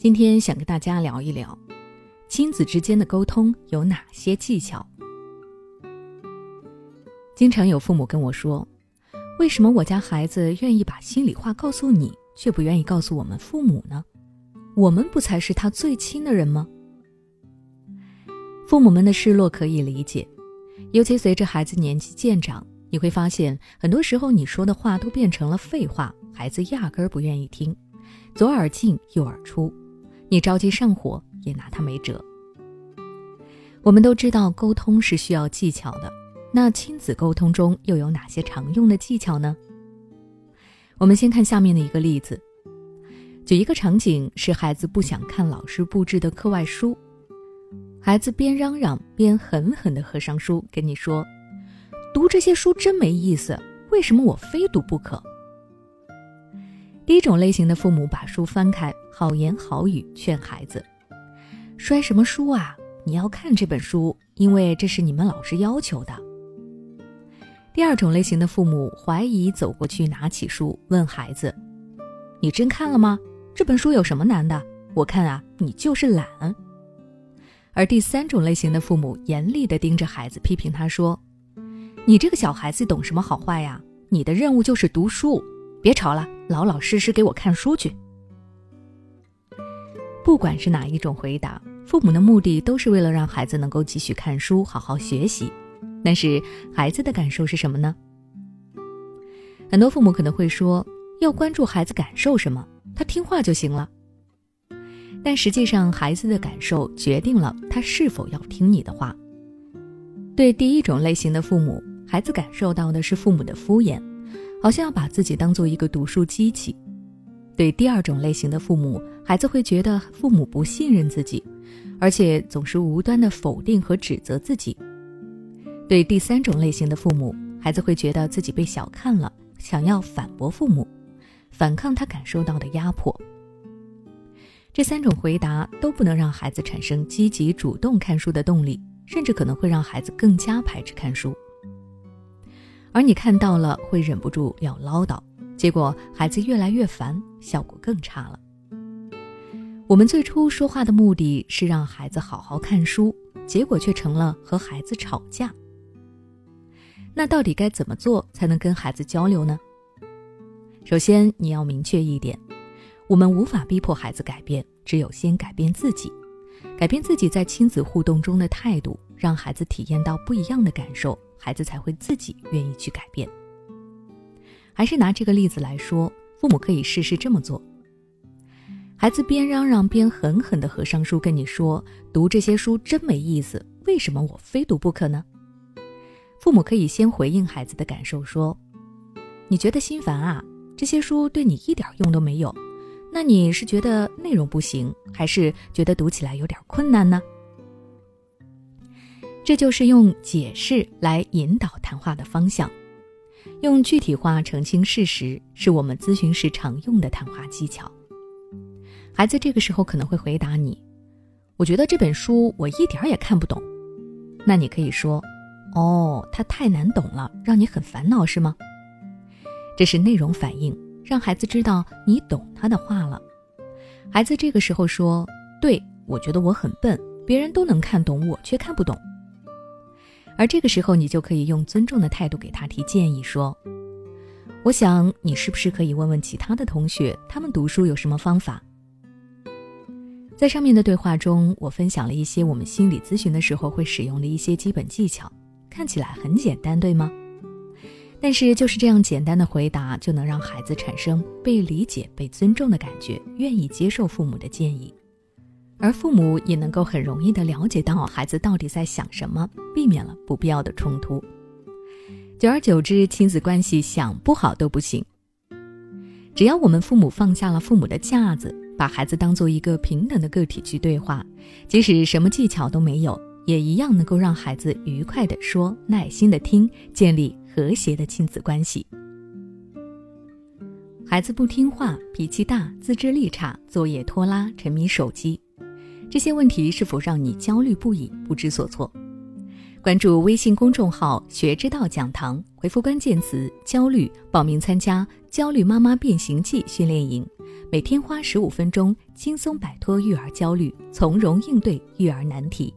今天想跟大家聊一聊，亲子之间的沟通有哪些技巧。经常有父母跟我说，为什么我家孩子愿意把心里话告诉你，却不愿意告诉我们父母呢？我们不才是他最亲的人吗？父母们的失落可以理解，尤其随着孩子年纪渐长，你会发现很多时候你说的话都变成了废话，孩子压根儿不愿意听，左耳进右耳出。你着急上火也拿他没辙。我们都知道沟通是需要技巧的，那亲子沟通中又有哪些常用的技巧呢？我们先看下面的一个例子，举一个场景是孩子不想看老师布置的课外书，孩子边嚷嚷边狠狠地合上书，跟你说：“读这些书真没意思，为什么我非读不可？”第一种类型的父母把书翻开，好言好语劝孩子：“摔什么书啊？你要看这本书，因为这是你们老师要求的。”第二种类型的父母怀疑，走过去拿起书问孩子：“你真看了吗？这本书有什么难的？我看啊，你就是懒。”而第三种类型的父母严厉地盯着孩子，批评他说：“你这个小孩子懂什么好坏呀？你的任务就是读书。”别吵了，老老实实给我看书去。不管是哪一种回答，父母的目的都是为了让孩子能够继续看书，好好学习。但是孩子的感受是什么呢？很多父母可能会说，要关注孩子感受什么，他听话就行了。但实际上，孩子的感受决定了他是否要听你的话。对第一种类型的父母，孩子感受到的是父母的敷衍。好像要把自己当做一个读书机器。对第二种类型的父母，孩子会觉得父母不信任自己，而且总是无端的否定和指责自己。对第三种类型的父母，孩子会觉得自己被小看了，想要反驳父母，反抗他感受到的压迫。这三种回答都不能让孩子产生积极主动看书的动力，甚至可能会让孩子更加排斥看书。而你看到了，会忍不住要唠叨，结果孩子越来越烦，效果更差了。我们最初说话的目的是让孩子好好看书，结果却成了和孩子吵架。那到底该怎么做才能跟孩子交流呢？首先，你要明确一点，我们无法逼迫孩子改变，只有先改变自己，改变自己在亲子互动中的态度，让孩子体验到不一样的感受。孩子才会自己愿意去改变。还是拿这个例子来说，父母可以试试这么做：孩子边嚷嚷边狠狠地合上书，跟你说：“读这些书真没意思，为什么我非读不可呢？”父母可以先回应孩子的感受，说：“你觉得心烦啊？这些书对你一点用都没有。那你是觉得内容不行，还是觉得读起来有点困难呢？”这就是用解释来引导谈话的方向，用具体化澄清事实，是我们咨询时常用的谈话技巧。孩子这个时候可能会回答你：“我觉得这本书我一点儿也看不懂。”那你可以说：“哦，它太难懂了，让你很烦恼是吗？”这是内容反应，让孩子知道你懂他的话了。孩子这个时候说：“对，我觉得我很笨，别人都能看懂，我却看不懂。”而这个时候，你就可以用尊重的态度给他提建议，说：“我想你是不是可以问问其他的同学，他们读书有什么方法？”在上面的对话中，我分享了一些我们心理咨询的时候会使用的一些基本技巧，看起来很简单，对吗？但是就是这样简单的回答，就能让孩子产生被理解、被尊重的感觉，愿意接受父母的建议。而父母也能够很容易地了解到孩子到底在想什么，避免了不必要的冲突。久而久之，亲子关系想不好都不行。只要我们父母放下了父母的架子，把孩子当做一个平等的个体去对话，即使什么技巧都没有，也一样能够让孩子愉快地说、耐心地听，建立和谐的亲子关系。孩子不听话、脾气大、自制力差、作业拖拉、沉迷手机。这些问题是否让你焦虑不已、不知所措？关注微信公众号“学之道讲堂”，回复关键词“焦虑”，报名参加《焦虑妈妈变形记》训练营，每天花十五分钟，轻松摆脱育儿焦虑，从容应对育儿难题。